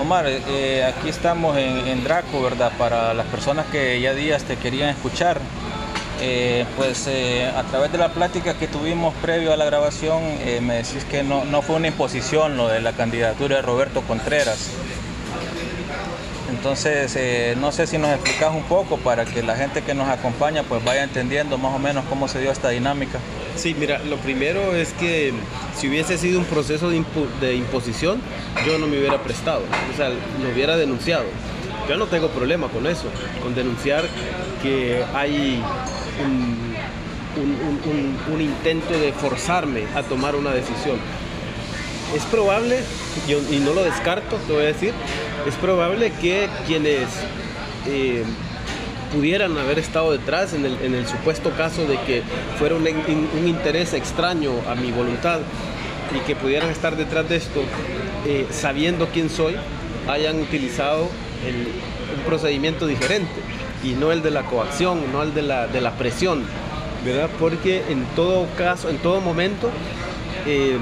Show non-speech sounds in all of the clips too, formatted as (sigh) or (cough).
Omar, eh, aquí estamos en, Draco, ¿verdad? Para las personas que ya días te querían escuchar, eh, pues eh, a través de la plática que tuvimos previo a la grabación, me decís que no, no fue una imposición lo de la candidatura de Roberto Contreras. Entonces, eh, no sé si nos explicas un poco para que la gente que nos acompaña pues vaya entendiendo más o menos cómo se dio esta dinámica. Sí, mira, lo primero es que si hubiese sido un proceso de, imposición, yo no me hubiera prestado, o sea, lo hubiera denunciado. Yo no tengo problema con eso, con denunciar que hay un, intento de forzarme a tomar una decisión. Es probable, y no lo descarto, te voy a decir, es probable que quienes eh, pudieran haber estado detrás en el, supuesto caso de que fuera un, interés extraño a mi voluntad y que pudieran estar detrás de esto eh, sabiendo quién soy, hayan utilizado un procedimiento diferente y no el de la coacción, no el de la, de la presión, ¿verdad? Porque en todo caso, en todo momento, eh,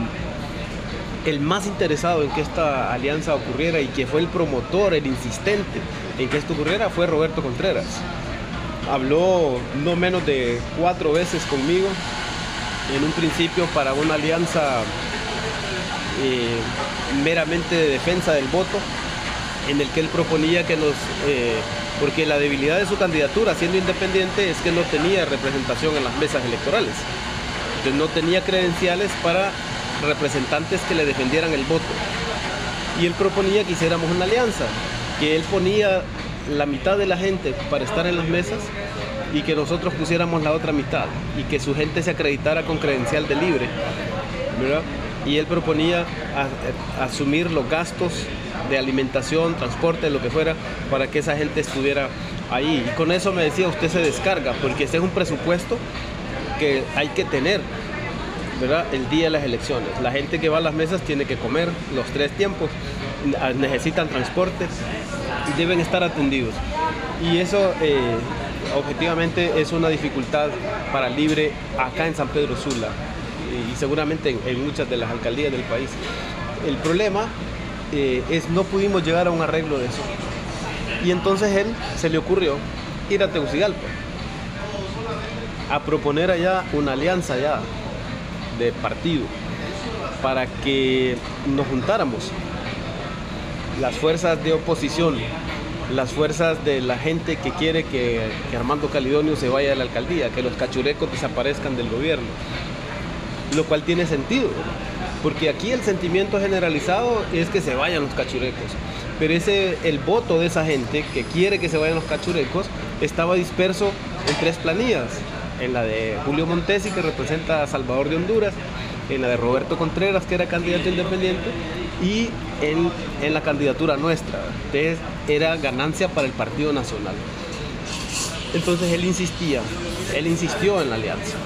el más interesado en que esta alianza ocurriera y que fue el promotor, el insistente en que esto ocurriera fue Roberto Contreras. Habló no menos de cuatro veces conmigo, en un principio para una alianza eh, meramente de defensa del voto, en el que él proponía que nos... Eh, porque la debilidad de su candidatura siendo independiente es que no tenía representación en las mesas electorales. Entonces no tenía credenciales para representantes que le defendieran el voto. Y él proponía que hiciéramos una alianza, que él ponía la mitad de la gente para estar en las mesas y que nosotros pusiéramos la otra mitad y que su gente se acreditara con credencial de libre. Y él proponía asumir los gastos de alimentación, transporte, lo que fuera, para que esa gente estuviera ahí. Y con eso me decía, usted se descarga, porque ese es un presupuesto que hay que tener el día de las elecciones. La gente que va a las mesas tiene que comer los tres tiempos, necesitan transporte y deben estar atendidos. Y eso eh, objetivamente es una dificultad para Libre acá en San Pedro Sula y seguramente en, muchas de las alcaldías del país. El problema eh, es no pudimos llegar a un arreglo de eso. Y entonces él se le ocurrió ir a Tegucigalpa a proponer allá una alianza allá de partido para que nos juntáramos las fuerzas de oposición, las fuerzas de la gente que quiere que, Armando Calidonio se vaya a la alcaldía, que los cachurecos desaparezcan del gobierno, lo cual tiene sentido, porque aquí el sentimiento generalizado es que se vayan los cachurecos, pero ese el voto de esa gente que quiere que se vayan los cachurecos estaba disperso en tres planillas, en la de Julio Montesi, que representa a Salvador de Honduras, en la de Roberto Contreras, que era candidato independiente, y en, la candidatura nuestra. Entonces era ganancia para el Partido Nacional. Entonces él insistía, él insistió en la alianza.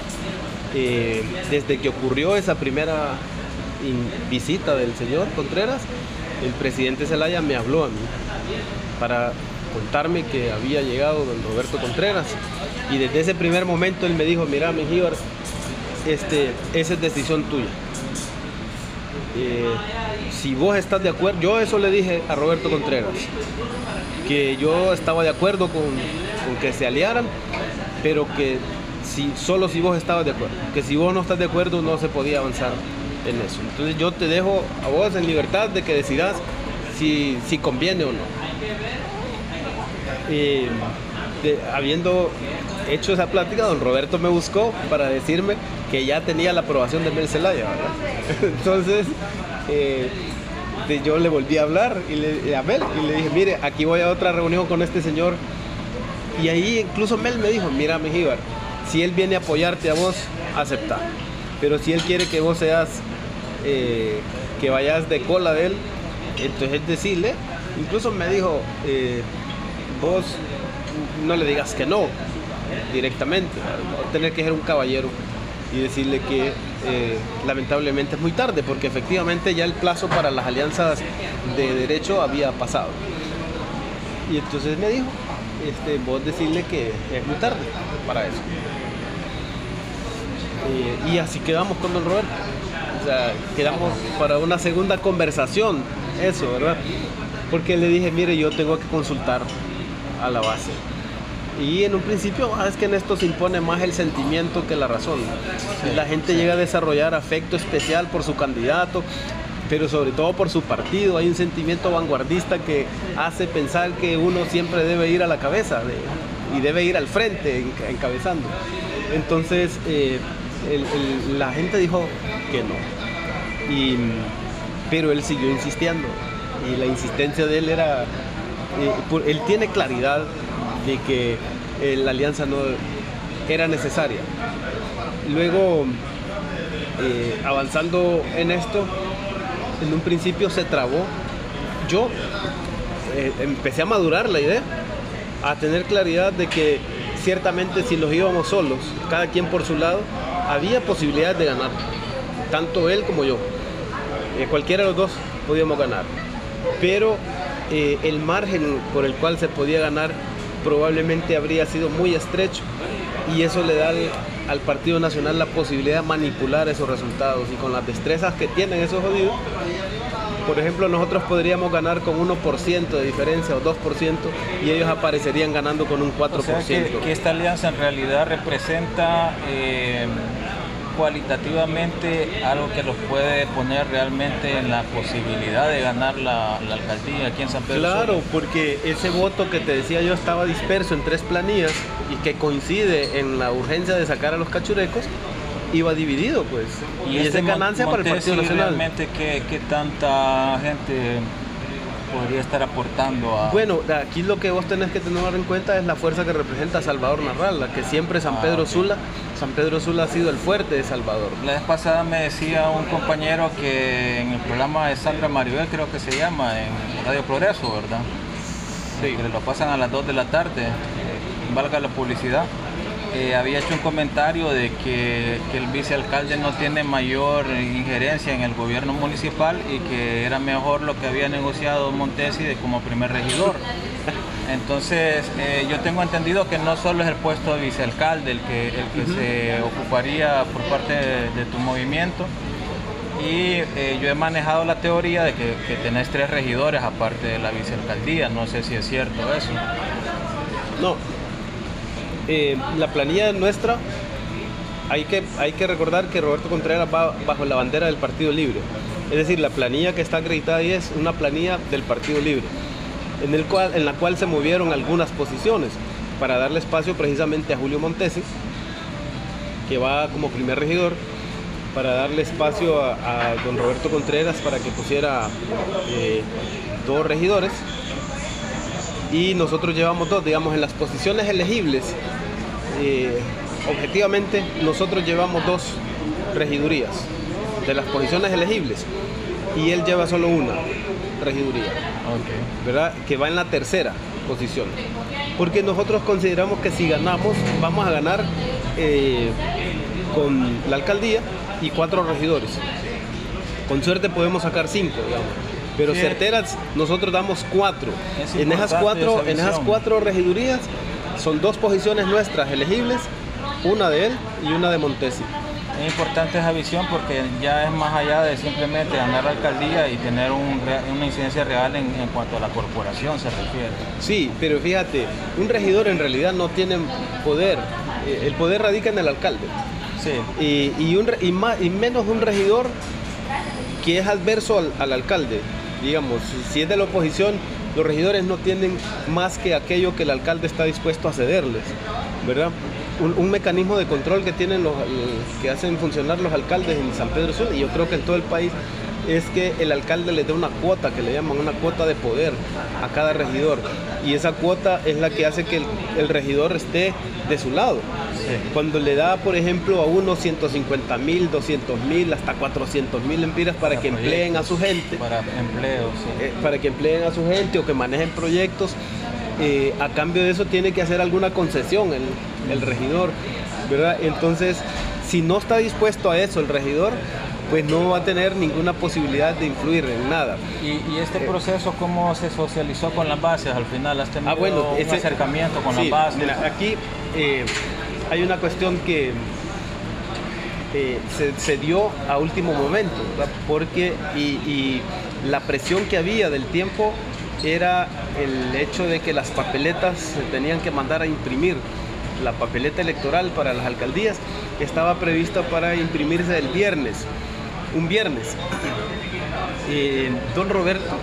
Eh, desde que ocurrió esa primera visita del señor Contreras, el presidente Zelaya me habló a mí para contarme que había llegado don Roberto Contreras. Y desde ese primer momento él me dijo, mira, Mejíbar, este, esa es decisión tuya. Eh, si vos estás de acuerdo, yo eso le dije a Roberto Contreras, que yo estaba de acuerdo con, que se aliaran, pero que si, solo si vos estabas de acuerdo, que si vos no estás de acuerdo no se podía avanzar en eso. Entonces yo te dejo a vos en libertad de que decidas si, si conviene o no. Eh, habiendo hecho esa plática, don Roberto me buscó para decirme que ya tenía la aprobación de Mel Zelaya, (laughs) Entonces, eh, yo le volví a hablar y le, a Mel y le dije, mire, aquí voy a otra reunión con este señor. Y ahí incluso Mel me dijo, mira, Mejíbar, si él viene a apoyarte a vos, acepta. Pero si él quiere que vos seas, eh, que vayas de cola de él, entonces decirle, incluso me dijo, vos no le digas que no directamente, tener que ser un caballero y decirle que eh, lamentablemente es muy tarde, porque efectivamente ya el plazo para las alianzas de derecho había pasado. Y entonces me dijo, este, vos decirle que es muy tarde para eso. Eh, y así quedamos con don Roberto. O sea, quedamos para una segunda conversación, eso, ¿verdad? Porque le dije, mire, yo tengo que consultar a la base. Y en un principio ah, es que en esto se impone más el sentimiento que la razón. la gente llega a desarrollar afecto especial por su candidato, pero sobre todo por su partido. Hay un sentimiento vanguardista que hace pensar que uno siempre debe ir a la cabeza y debe ir al frente encabezando. Entonces eh, la gente dijo que no. Y, pero él siguió insistiendo y la insistencia de él era, él tiene claridad de que eh, la alianza no era necesaria. Luego, avanzando en esto, en un principio se trabó. Yo eh, empecé a madurar la idea, a tener claridad de que ciertamente si los íbamos solos, cada quien por su lado, había posibilidad de ganar, tanto él como yo. Eh, cualquiera de los dos podíamos ganar. Pero eh, el margen por el cual se podía ganar probablemente habría sido muy estrecho y eso le da al Partido Nacional la posibilidad de manipular esos resultados y con las destrezas que tienen esos jodidos, por ejemplo, nosotros podríamos ganar con 1% de diferencia o 2% y ellos aparecerían ganando con un 4%. O que, esta alianza en realidad representa eh, cualitativamente algo que los puede poner realmente en la posibilidad de ganar la, alcaldía aquí en San Pedro. Claro, porque ese voto que te decía yo estaba disperso en tres planillas y que coincide en la urgencia de sacar a los cachurecos, iba dividido pues. Y, esa ganancia para el Partido Nacional. Realmente qué, qué tanta gente podría estar aportando a... Bueno, aquí lo que vos tenés que tener en cuenta es la fuerza que representa Salvador Narral, la que siempre San ah, Pedro Sula, San Pedro Sula ha sido el fuerte de Salvador. La vez pasada me decía un compañero que en el programa de Sandra Maribel, creo que se llama, en Radio Progreso, ¿verdad? Sí. Que lo pasan a las 2 de la tarde, eh, valga la publicidad eh, había hecho un comentario de que, el vicealcalde no tiene mayor injerencia en el gobierno municipal y que era mejor lo que había negociado Montesi de como primer regidor. Entonces, eh, yo tengo entendido que no solo es el puesto de vicealcalde el que, el que se ocuparía por parte de, tu movimiento, y eh, yo he manejado la teoría de que, que, tenés tres regidores aparte de la vicealcaldía. No sé si es cierto eso. No, eh, la planilla nuestra, hay que, hay que recordar que Roberto Contreras va bajo la bandera del Partido Libre. Es decir, la planilla que está acreditada ahí es una planilla del Partido Libre, en, el cual, en la cual se movieron algunas posiciones para darle espacio precisamente a Julio Montesi, que va como primer regidor, para darle espacio a, don Roberto Contreras para que pusiera eh, dos regidores y nosotros llevamos dos, digamos, en las posiciones elegibles. Eh, objetivamente, nosotros llevamos dos regidurías de las posiciones elegibles y él lleva solo una regiduría, ¿verdad? Que va en la tercera posición. Porque nosotros consideramos que si ganamos, vamos a ganar eh, con la alcaldía y cuatro regidores. Con suerte podemos sacar cinco, digamos pero certeras nosotros damos cuatro. En esas cuatro, en esas cuatro regidurías son dos posiciones nuestras elegibles, una de él y una de Montesi. Es importante esa visión porque ya es más allá de simplemente ganar la alcaldía y tener una incidencia real en, cuanto a la corporación se refiere. Sí, pero fíjate, un regidor en realidad no tiene poder, eh, el poder radica en el alcalde. Sí. Y, un, y, menos un regidor que es adverso al alcalde digamos, si es de la oposición, los regidores no tienen más que aquello que el alcalde está dispuesto a cederles, ¿verdad? Un, mecanismo de control que tienen los que hacen funcionar los alcaldes en San Pedro Sula y yo creo que en todo el país es que el alcalde le dé una cuota, que le llaman una cuota de poder a cada regidor. Y esa cuota es la que hace que el, regidor esté de su lado. Cuando le da, por ejemplo, a uno 150 mil, 200 mil, hasta 400 mil empiras para, que empleen a su gente. Para empleo, eh, para que empleen a su gente o que manejen proyectos. Eh, a cambio de eso tiene que hacer alguna concesión el, el regidor, ¿verdad? Entonces, si no está dispuesto a eso el regidor, pues no va a tener ninguna posibilidad de influir en nada. ¿Y, este eh, proceso cómo se socializó con las bases al final? ¿Has tenido ah, bueno, un acercamiento con las bases? aquí eh, hay una cuestión que eh, se, dio a último momento, porque y, la presión que había del tiempo era el hecho de que las papeletas se tenían que mandar a imprimir. La papeleta electoral para las alcaldías estaba prevista para imprimirse el viernes, un viernes. Eh, don Roberto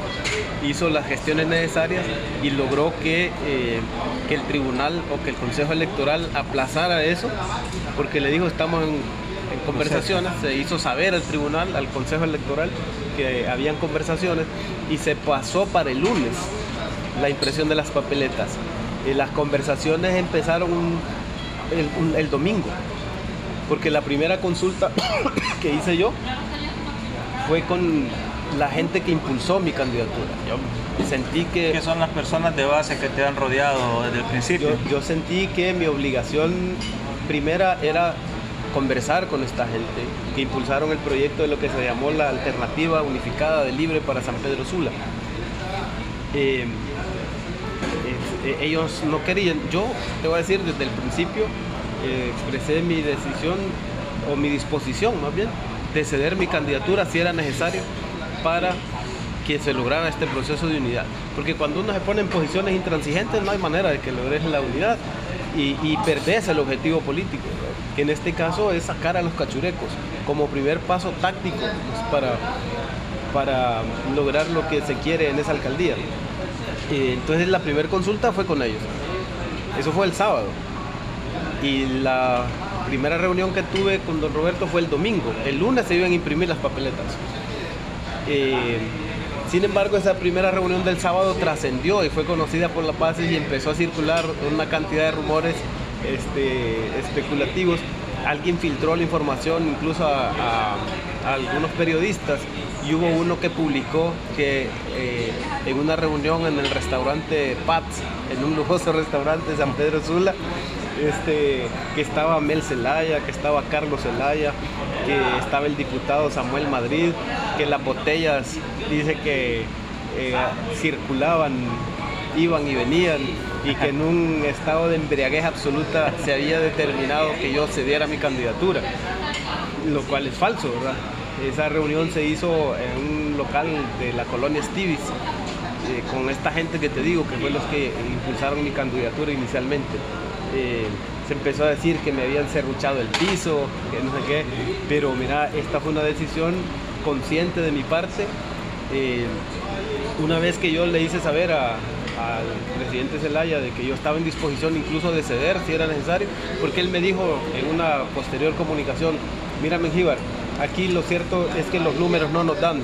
hizo las gestiones necesarias y logró que, eh, que el tribunal o que el Consejo Electoral aplazara eso, porque le dijo estamos en, en conversaciones, se hizo saber al tribunal, al Consejo Electoral, que habían conversaciones y se pasó para el lunes la impresión de las papeletas. Y las conversaciones empezaron el, un- el domingo, porque la primera consulta (coughs) que hice yo fue con la gente que impulsó mi candidatura. Yo sentí que ¿Qué son las personas de base que te han rodeado desde el principio? yo, yo sentí que mi obligación primera era conversar con esta gente que impulsaron el proyecto de lo que se llamó la alternativa unificada de libre para San Pedro Sula. Eh, eh, ellos no querían, yo te voy a decir desde el principio, eh, expresé mi decisión o mi disposición más bien de ceder mi candidatura si era necesario para que se lograra este proceso de unidad. Porque cuando uno se pone en posiciones intransigentes no hay manera de que logres la unidad y, y perdés el objetivo político, que en este caso es sacar a los cachurecos como primer paso táctico pues, para, para lograr lo que se quiere en esa alcaldía. Eh, entonces la primera consulta fue con ellos. Eso fue el sábado. Y la primera reunión que tuve con don Roberto fue el domingo. El lunes se iban a imprimir las papeletas. Eh, sin embargo, esa primera reunión del sábado trascendió y fue conocida por la paz y empezó a circular una cantidad de rumores este, especulativos. Alguien filtró la información incluso a, algunos periodistas y hubo uno que publicó que eh, en una reunión en el restaurante Pats, en un lujoso restaurante de San Pedro Sula, este, que estaba Mel Zelaya, que estaba Carlos Zelaya, que estaba el diputado Samuel Madrid, que las botellas dice que eh, circulaban, iban y venían y que en un estado de embriaguez absoluta se había determinado que yo cediera mi candidatura, lo cual es falso, ¿verdad? Esa reunión se hizo en un local de la colonia Stivis, eh, con esta gente que te digo, que fue los que impulsaron mi candidatura inicialmente. Eh, se empezó a decir que me habían serruchado el piso, que no sé qué, pero mira, esta fue una decisión consciente de mi parte. Eh, una vez que yo le hice saber a- al presidente Zelaya de que yo estaba en disposición incluso de ceder si era necesario, porque él me dijo en una posterior comunicación, mira Mengíbar, aquí lo cierto es que los números no nos dan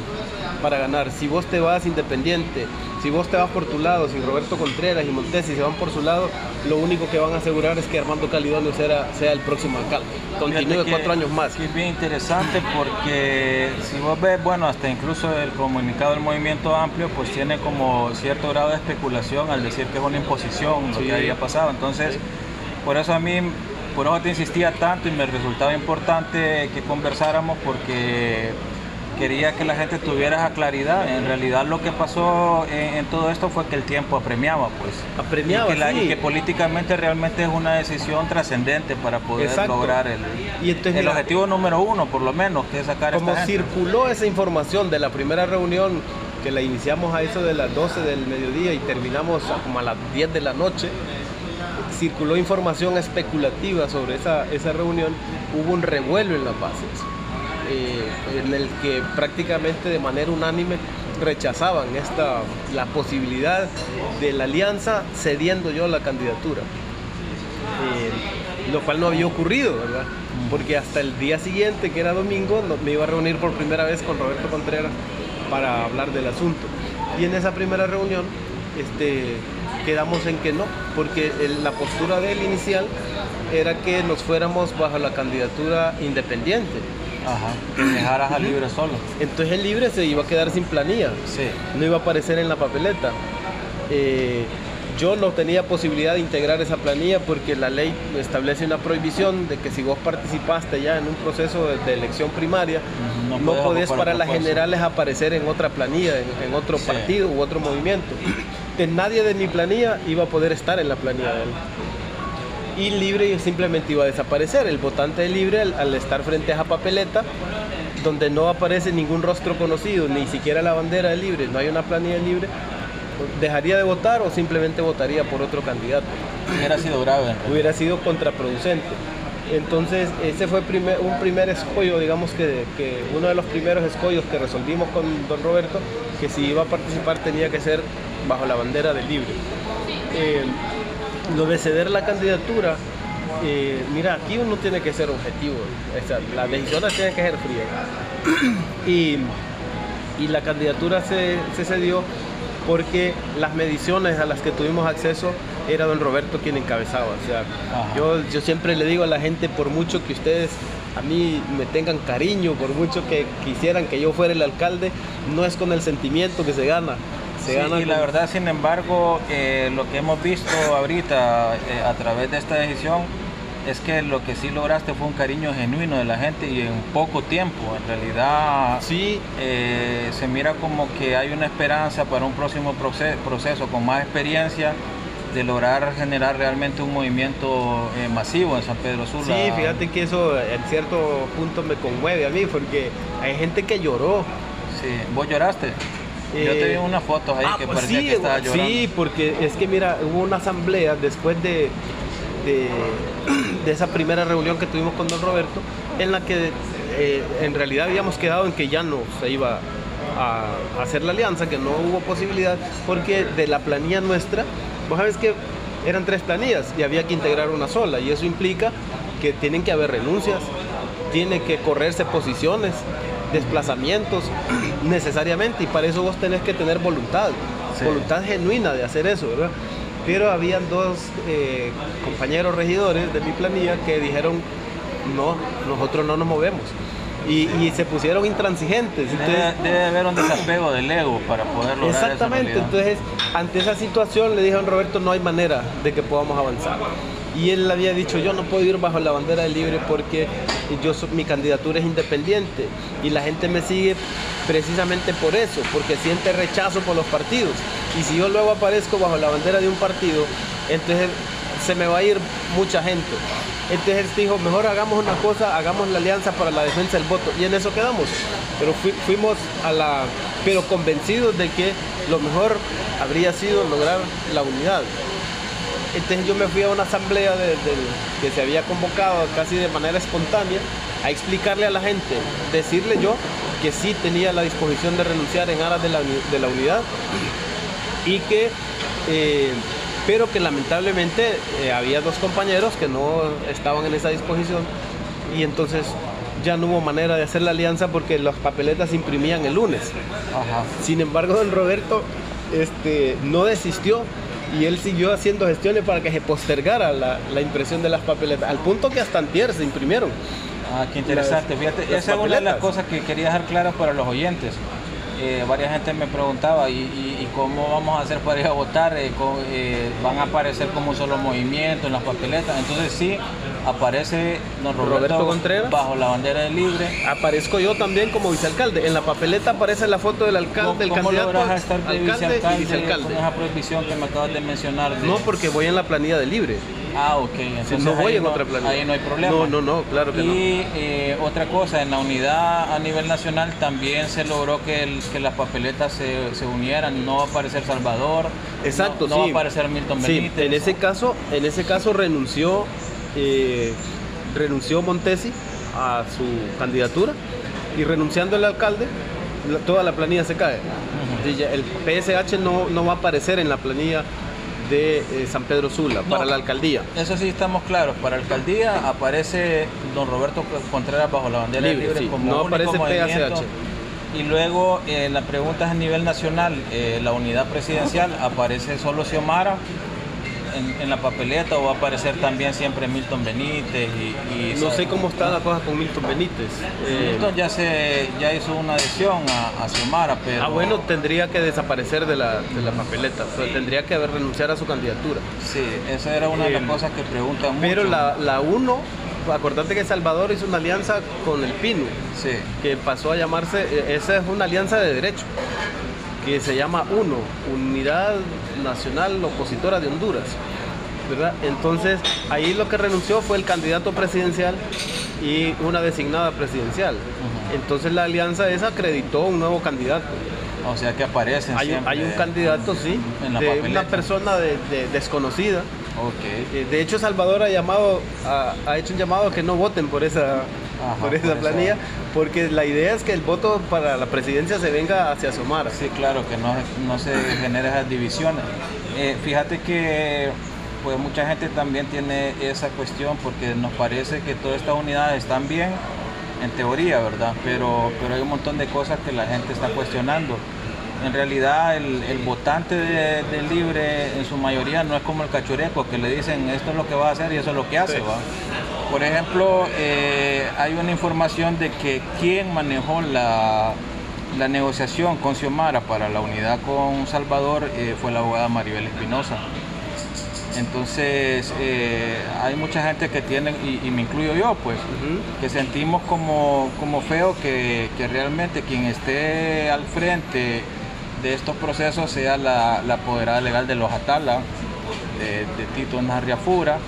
para ganar. Si vos te vas independiente, si vos te vas por tu lado, si Roberto Contreras y Montesi se van por su lado, lo único que van a asegurar es que Armando Calidonio sea, sea el próximo alcalde. Continúe cuatro años más. que es bien interesante porque si vos ves, bueno, hasta incluso el comunicado del movimiento amplio, pues tiene como cierto grado de especulación al decir que es una imposición lo Sí. que había pasado. Entonces, por eso a mí, por eso te insistía tanto y me resultaba importante que conversáramos porque quería que la gente tuviera esa claridad. En realidad lo que pasó en, en todo esto fue que el tiempo apremiaba, pues. Apremiaba, y que, la- sí. y que políticamente realmente es una decisión trascendente para poder Exacto. lograr el, Y entonces, el mira, objetivo número uno, por lo menos, que es sacar Como esta gente. circuló esa información de la primera reunión, que la iniciamos a eso de las 12 del mediodía y terminamos a como a las 10 de la noche, circuló información especulativa sobre esa, esa reunión, hubo un revuelo en las bases, en el que prácticamente de manera unánime rechazaban esta, la posibilidad de la alianza cediendo yo la candidatura. Eh, lo cual no había ocurrido. Porque hasta el día siguiente, que era domingo, me iba a reunir por primera vez con Roberto Contreras para hablar del asunto. Y en esa primera reunión este, quedamos en que no, porque la postura de él inicial era que nos fuéramos bajo la candidatura independiente. Ajá, a libre solo. Entonces el libre se iba a quedar sin planilla Sí. no iba a aparecer en la papeleta. Eh, yo no tenía posibilidad de integrar esa planilla porque la ley establece una prohibición de que si vos participaste ya en un proceso de, de elección primaria, no no, podés para las generales aparecer en otra planilla, en, en otro Sí. partido u otro movimiento. Entonces nadie de mi planilla iba a poder estar en la planilla de él. Y libre simplemente iba a desaparecer. El votante de libre al, al estar frente a esa papeleta, donde no aparece ningún rostro conocido, ni siquiera la bandera de libre, no hay una planilla de libre, dejaría de votar o simplemente votaría por otro candidato. Hubiera sido grave. Hubiera sido contraproducente. Entonces, ese fue primer, un primer escollo, digamos que, que, uno de los primeros escollos que resolvimos con don Roberto, que si iba a participar tenía que ser bajo la bandera del libre. Eh, lo de ceder la candidatura, eh, mira, aquí uno tiene que ser objetivo, las decisiones tienen que ser frías. y, y, la candidatura se, se cedió porque las mediciones a las que tuvimos acceso era don Roberto quien encabezaba. O sea, yo, yo siempre le digo a la gente, por mucho que ustedes a mí me tengan cariño, por mucho que quisieran que yo fuera el alcalde, no es con el sentimiento que se gana. Se y la verdad, sin embargo, eh, lo que hemos visto ahorita eh, a través de esta decisión es que lo que sí lograste fue un cariño genuino de la gente y en poco tiempo. En realidad sí. Eh, se mira como que hay una esperanza para un próximo proceso, con más experiencia de lograr generar realmente un movimiento eh, masivo en San Pedro Sula. Sí, fíjate que eso en cierto punto me conmueve a mí porque hay gente que lloró. Sí, vos lloraste. Yo te vi eh, unas fotos ahí ah, que pues parecía que estaba llorando. Sí, porque es que mira, hubo una asamblea después de, de, esa primera reunión que tuvimos con don Roberto, en la que eh, en realidad habíamos quedado en que ya no se iba a, hacer la alianza, que no hubo posibilidad, porque de la planilla nuestra, vos sabes que eran tres planillas y había que integrar una sola, y eso implica que tienen que haber renuncias, tiene que correrse posiciones, desplazamientos necesariamente, y para eso vos tenés que tener voluntad, voluntad genuina de hacer eso, ¿verdad? pero habían dos eh, compañeros regidores de mi planilla que dijeron, no, nosotros no nos movemos. Y, se pusieron intransigentes. debe, haber un desapego del ego para poder lograr Exactamente, entonces ante esa situación le dijeron Roberto, no hay manera de que podamos avanzar. Y él había dicho, yo no puedo ir bajo la bandera del libre porque yo mi candidatura es independiente y la gente me sigue precisamente por eso, porque siente rechazo por los partidos. Y si yo luego aparezco bajo la bandera de un partido, entonces se me va a ir mucha gente. Entonces él dijo, mejor hagamos una cosa, hagamos la alianza para la defensa del voto. Y en eso quedamos. Pero fuimos a la, pero convencidos de que lo mejor habría sido lograr la unidad. Entonces yo me fui a una asamblea que se había convocado casi de manera espontánea a explicarle a la gente, decirle yo que sí tenía la disposición de renunciar en aras de la, unidad y que, eh, pero que lamentablemente eh, había dos compañeros que no estaban en esa disposición y entonces ya no hubo manera de hacer la alianza porque las papeletas se imprimían el lunes. Sin embargo, don Roberto este, no desistió y él siguió haciendo gestiones para que se postergara la, la impresión de las papeletas, al punto que hasta antier se imprimieron. Ah, qué interesante. Fíjate, esa es una de las cosas que quería dejar claras para los oyentes. Eh, varias gente me preguntaba ¿y, cómo vamos a hacer para ir a votar, eh, eh, van a aparecer como un solo movimiento en las papeletas. Entonces sí, aparece don Roberto, Contreras bajo la bandera de libre. Aparezco yo también como vicealcalde. En la papeleta aparece la foto del alcalde, del candidato a estar alcalde, y vicealcalde. Con esa prohibición que me acabas de mencionar. No, porque voy en la planilla de libre. Ah, ok. Entonces no voy en otra planilla. Ahí no hay problema. No, no, no, claro que no. Y eh, otra cosa, en la unidad a nivel nacional también se logró que, que las papeletas se, se, unieran. No va a aparecer Salvador. Exacto, no, sí. va a aparecer Milton sí, En ese caso, en ese caso renunció, eh, renunció Montesi a su candidatura y renunciando el alcalde, toda la planilla se cae. El PSH no, no va a aparecer en la planilla de eh, San Pedro Sula para la alcaldía. Eso sí estamos claros. Para la alcaldía aparece don Roberto Contreras bajo la bandera libre, como no aparece PSH. Y luego eh, la pregunta es a nivel nacional. Eh, la unidad presidencial aparece solo Xiomara en, la papeleta o va a aparecer también siempre Milton Benítez y, no sé cómo está la cosa con Milton Benítez eh, Milton ya se ya hizo una adhesión a, a Xiomara pero ah bueno tendría que desaparecer de la, de la papeleta tendría que haber renunciar a su candidatura. Sí esa era una de las eh, cosas que preguntan pero la, la uno acordate que Salvador hizo una alianza con el PINU sí. que pasó a llamarse e, esa es una alianza de derecho que se llama UNO, Unidad Nacional Opositora de Honduras. ¿verdad? Entonces, ahí lo que renunció fue el candidato presidencial y una designada presidencial. Entonces la alianza esa acreditó un nuevo candidato. O sea que aparecen. Hay, un- hay un candidato, sí, en de papeleta. una persona de- de- desconocida. Ok. Eh, De hecho, Salvador ha llamado, ha, ha hecho un llamado a que no voten por esa, por esa por planilla, porque la idea es que el voto para la presidencia se venga hacia Somara. Sí, claro, que no, no se generen esas divisiones. Eh, fíjate que pues mucha gente también tiene esa cuestión porque nos parece que todas estas unidades están bien, en teoría, ¿verdad? Pero, pero hay un montón de cosas que la gente está cuestionando. En realidad el, el votante de, de libre en su mayoría no es como el cachureco, que le dicen esto es lo que va a hacer y eso es lo que hace, Sí. ¿va? Por ejemplo, eh, hay una información de que quien manejó la, la negociación con Xiomara para la unidad con Salvador eh, fue la abogada Maribel Espinosa. Entonces, eh, hay mucha gente que tiene, y, y me incluyo yo, pues, que sentimos como, como feo que, que realmente quien esté al frente de estos procesos sea la, la apoderada legal de los Atala, de, de Tito Narriafura,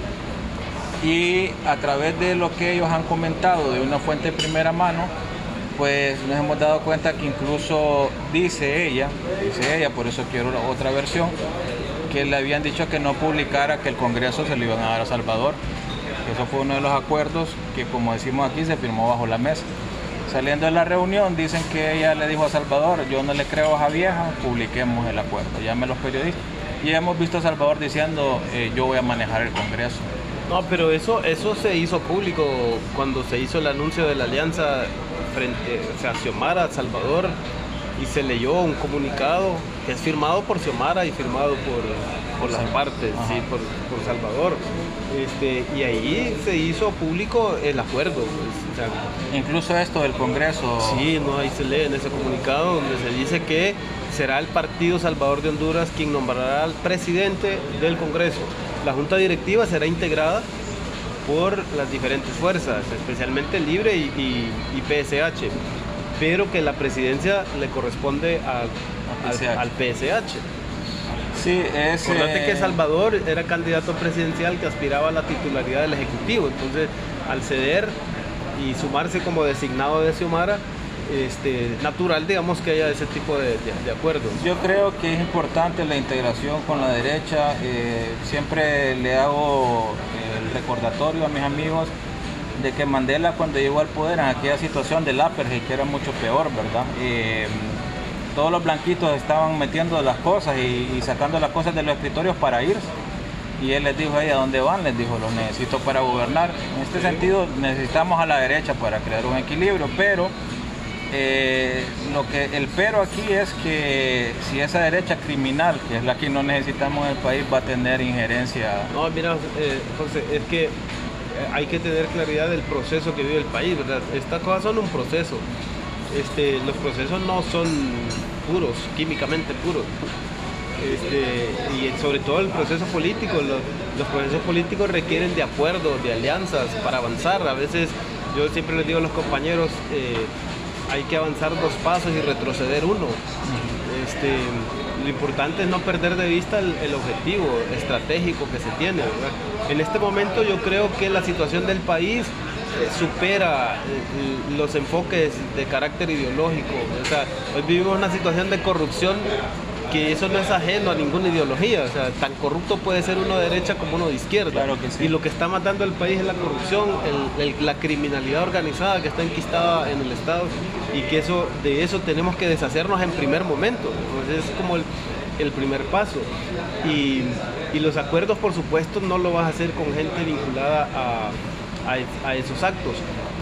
y a través de lo que ellos han comentado de una fuente de primera mano, pues nos hemos dado cuenta que incluso dice ella, dice ella, por eso quiero otra versión, que le habían dicho que no publicara que el Congreso se lo iban a dar a Salvador. Eso fue uno de los acuerdos que, como decimos aquí, se firmó bajo la mesa. Saliendo de la reunión, dicen que ella le dijo a Salvador, yo no le creo a esa vieja, publiquemos el acuerdo, llame a los periodistas. Y hemos visto a Salvador diciendo, eh, yo voy a manejar el Congreso. No, pero eso, eso se hizo público cuando se hizo el anuncio de la alianza frente o sea, Xiomara, Salvador, y se leyó un comunicado que es firmado por Xiomara y firmado por, por las partes, sí, por, por Salvador. Este, y ahí se hizo público el acuerdo. pues, o sea, Incluso esto del Congreso. Sí, no, ahí se lee en ese comunicado donde se dice que será el Partido Salvador de Honduras quien nombrará al presidente del Congreso. La junta directiva será integrada por las diferentes fuerzas, especialmente Libre y, y- y PSH, pero que la presidencia le corresponde al, Al PSH. al- al PSH. Sí, es. Acordate eh, que Salvador era candidato presidencial que aspiraba a la titularidad del Ejecutivo, entonces al ceder y sumarse como designado de Xiomara, este, natural digamos que haya ese tipo de, de- de acuerdos. Yo creo que es importante la integración con la derecha. eh, siempre le hago eh, el recordatorio a mis amigos de que Mandela cuando llegó al poder en aquella situación del apartheid, que era mucho peor, ¿verdad? Eh, todos los blanquitos estaban metiendo las cosas y, sacando las cosas de los escritorios para irse. Y él les dijo a ella, ¿dónde van? Les dijo, los necesito para gobernar. En este sentido, necesitamos a la derecha para crear un equilibrio, pero eh, lo que el pero aquí es que si esa derecha criminal, que es la que no necesitamos en el país, va a tener injerencia. No, mira, eh, José, es que eh, hay que tener claridad del proceso que vive el país, ¿verdad? Estas cosas son un proceso. Este, los procesos no son puros, químicamente puros. Este, y sobre todo el proceso político, los, procesos políticos requieren de acuerdos, de alianzas para avanzar. A veces yo siempre les digo a los compañeros, eh, hay que avanzar dos pasos y retroceder uno. Este, lo importante es no perder de vista el, objetivo estratégico que se tiene. ¿verdad? En este momento yo creo que la situación del país supera eh, los enfoques de carácter ideológico. O sea, hoy vivimos una situación de corrupción que eso no es ajeno a ninguna ideología. O sea, tan corrupto puede ser uno de derecha como uno de izquierda. Claro que sí. Y lo que está matando al país es la corrupción, el- el- la criminalidad organizada que está enquistada en el Estado y que eso, de eso tenemos que deshacernos en primer momento. Entonces es como el, el primer paso. Y, y los acuerdos, por supuesto, no lo vas a hacer con gente vinculada a, a- esos actos.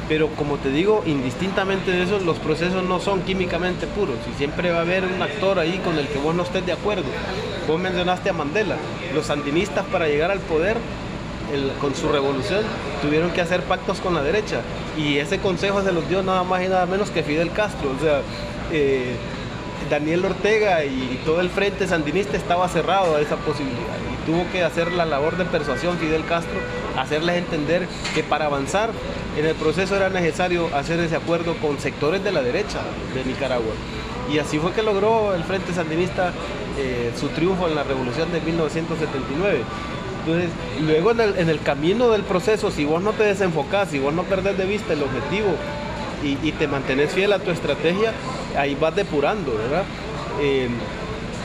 Pero como te digo, indistintamente de eso, los procesos no son químicamente puros y siempre va a haber un actor ahí con el que vos no estés de acuerdo. Vos mencionaste a Mandela. Los sandinistas para llegar al poder con su revolución tuvieron que hacer pactos con la derecha y ese consejo se los dio nada más y nada menos que Fidel Castro. O sea, eh, Daniel Ortega y todo el frente sandinista estaba cerrado a esa posibilidad y tuvo que hacer la labor de persuasión Fidel Castro, hacerles entender que para avanzar en el proceso era necesario hacer ese acuerdo con sectores de la derecha de Nicaragua. Y así fue que logró el Frente Sandinista eh, su triunfo en la revolución de 1979. Entonces, luego en el, camino del proceso, si vos no te desenfocás, si vos no perdés de vista el objetivo y, te mantenés fiel a tu estrategia, ahí vas depurando, ¿verdad? Eh,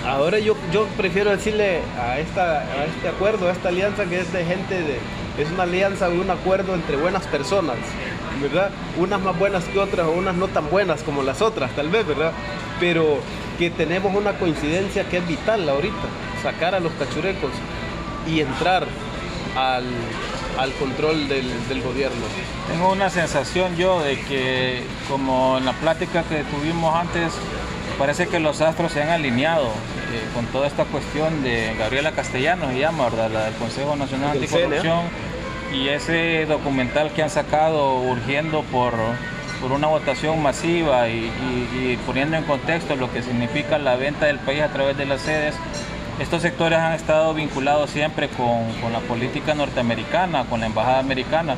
ahora yo, yo prefiero decirle a, esta, a este acuerdo, a esta alianza que es de gente de, es una alianza, un acuerdo entre buenas personas, ¿verdad? Unas más buenas que otras o unas no tan buenas como las otras, tal vez, ¿verdad? Pero que tenemos una coincidencia que es vital ahorita, sacar a los cachurecos y entrar al, control del, del, gobierno. Tengo una sensación yo de que como en la plática que tuvimos antes, parece que los astros se han alineado eh, con toda esta cuestión de Gabriela Castellanos, se llama, ¿verdad? La del Consejo Nacional Anticorrupción y ese documental que han sacado urgiendo por, por una votación masiva y, poniendo en contexto lo que significa la venta del país a través de las sedes, estos sectores han estado vinculados siempre con, con la política norteamericana, con la embajada americana.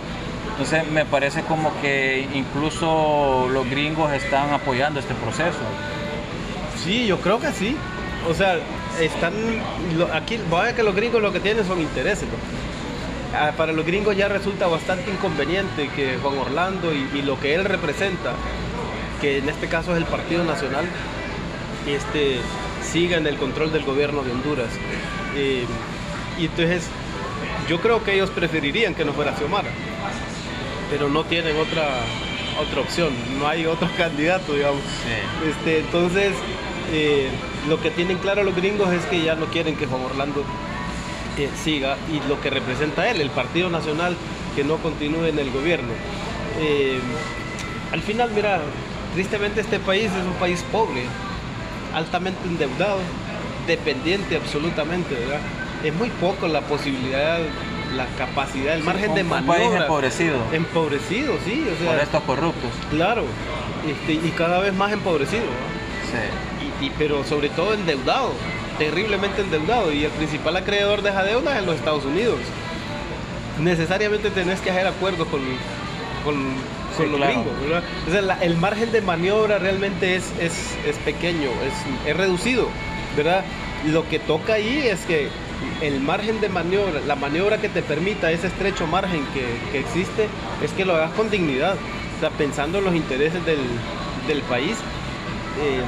Entonces me parece como que incluso los gringos están apoyando este proceso. Sí, yo creo que sí. O sea, están aquí, vaya que los gringos lo que tienen son intereses. Ah, para los gringos ya resulta bastante inconveniente que Juan Orlando y, lo que él representa, que en este caso es el Partido Nacional, este, siga en el control del gobierno de Honduras. Eh, y entonces yo creo que ellos preferirían que no fuera Xiomara, pero no tienen otra, otra opción, no hay otro (laughs) candidato, digamos. Este, entonces, eh, lo que tienen claro los gringos es que ya no quieren que Juan Orlando eh, siga y lo que representa él, el Partido Nacional, que no continúe en el gobierno. Eh, al final, mira, tristemente este país es un país pobre, altamente endeudado, dependiente absolutamente, ¿verdad? Es muy poco la posibilidad, la capacidad, el margen de maniobra. Un país empobrecido. Empobrecido, sí. O sea, Por estos corruptos. Claro, este, y cada vez más empobrecido. Sí. Pero sobre todo endeudado terriblemente endeudado y el principal acreedor de esa deuda es en los Estados Unidos. Necesariamente tenés que hacer acuerdos con, con, los gringos. el margen de maniobra realmente es, es, pequeño, es, reducido. ¿verdad? Lo que toca ahí es que el margen de maniobra, la maniobra que te permita ese estrecho margen que, existe, es que lo hagas con dignidad, o sea, pensando en los intereses del, del país. Eh,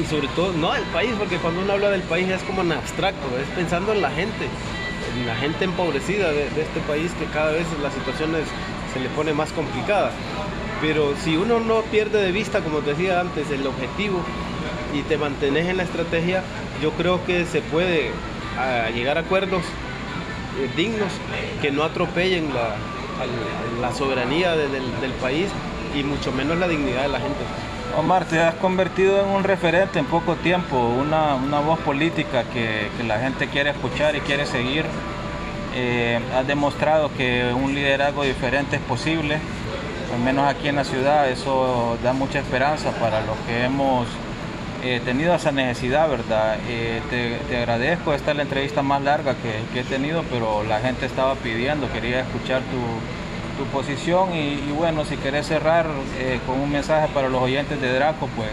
y sobre todo, no del país, porque cuando uno habla del país es como en abstracto, es pensando en la gente, en la gente empobrecida de, este país que cada vez la situación se le pone más complicada. Pero si uno no pierde de vista, como te decía antes, el objetivo y te mantienes en la estrategia, yo creo que se puede llegar a acuerdos eh, dignos que no atropellen la, la soberanía del país y mucho menos la dignidad de la gente. Omar, te has convertido en un referente en poco tiempo, una, voz política que, la gente quiere escuchar y quiere seguir. Eh, has demostrado que un liderazgo diferente es posible, al menos aquí en la ciudad, eso da mucha esperanza para los que hemos eh, tenido esa necesidad, ¿verdad? Eh, te, agradezco, esta es la entrevista más larga que, que he tenido, pero la gente estaba pidiendo, quería escuchar tu tu posición y, bueno, si querés cerrar eh, con un mensaje para los oyentes de Draco, pues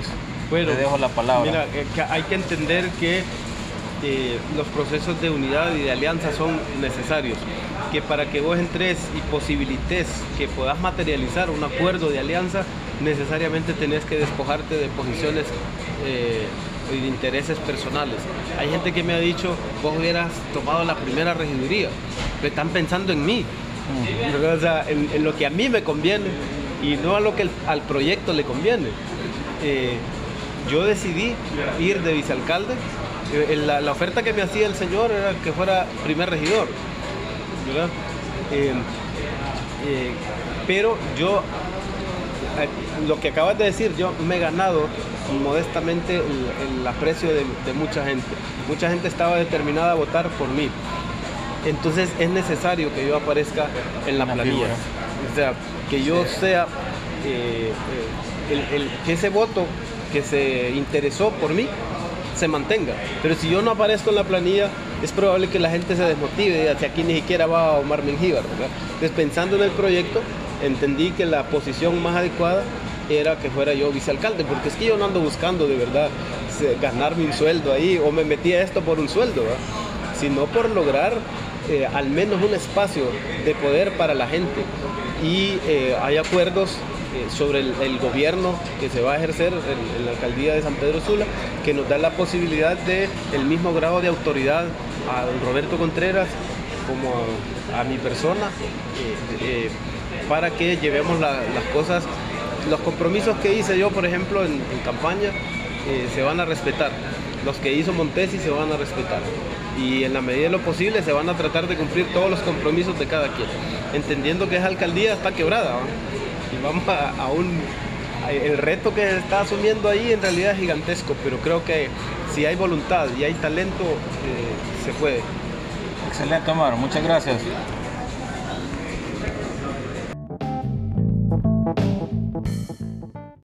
te dejo la palabra. Mira, eh, hay que entender que eh, los procesos de unidad y de alianza son necesarios, que para que vos entres y posibilites que puedas materializar un acuerdo de alianza, necesariamente tenés que despojarte de posiciones y de intereses personales. Hay gente que me ha dicho, vos hubieras tomado la primera regiduría, pero están pensando en mí, en, lo que a mí me conviene y no a lo que al proyecto le conviene. Eh, yo decidí ir de vicealcalde. Eh, la, oferta que me hacía el señor era que fuera primer regidor. Eh, pero yo, lo que acabas de decir, yo me he ganado modestamente el, aprecio de, de mucha gente. Mucha gente estaba determinada a votar por mí. Entonces es necesario que yo aparezca en la, planilla. O sea, que yo sea, eh, eh, que ese voto que se interesó por mí se mantenga. Pero si yo no aparezco en la planilla, es probable que la gente se desmotive y diga, aquí ni siquiera va a Omar Mengíbar. Entonces pensando en el proyecto, entendí que la posición más adecuada era que fuera yo vicealcalde, porque es que yo no ando buscando de verdad ganarme un sueldo ahí o me metí a esto por un sueldo, sino por lograr eh, al menos un espacio de poder para la gente y eh, hay acuerdos eh, sobre el, gobierno que se va a ejercer en, la alcaldía de San Pedro Sula, que nos da la posibilidad de el mismo grado de autoridad a don Roberto Contreras como a, mi persona, para que llevemos las cosas, los compromisos que hice yo, por ejemplo, en, campaña, se van a respetar. Los que hizo Montesi se van a respetar y en la medida de lo posible se van a tratar de cumplir todos los compromisos de cada quien, entendiendo que esa alcaldía está quebrada y vamos a, un... El reto que está asumiendo ahí en realidad es gigantesco, pero creo que si hay voluntad y hay talento, eh, se puede. Excelente, Omar. Muchas gracias.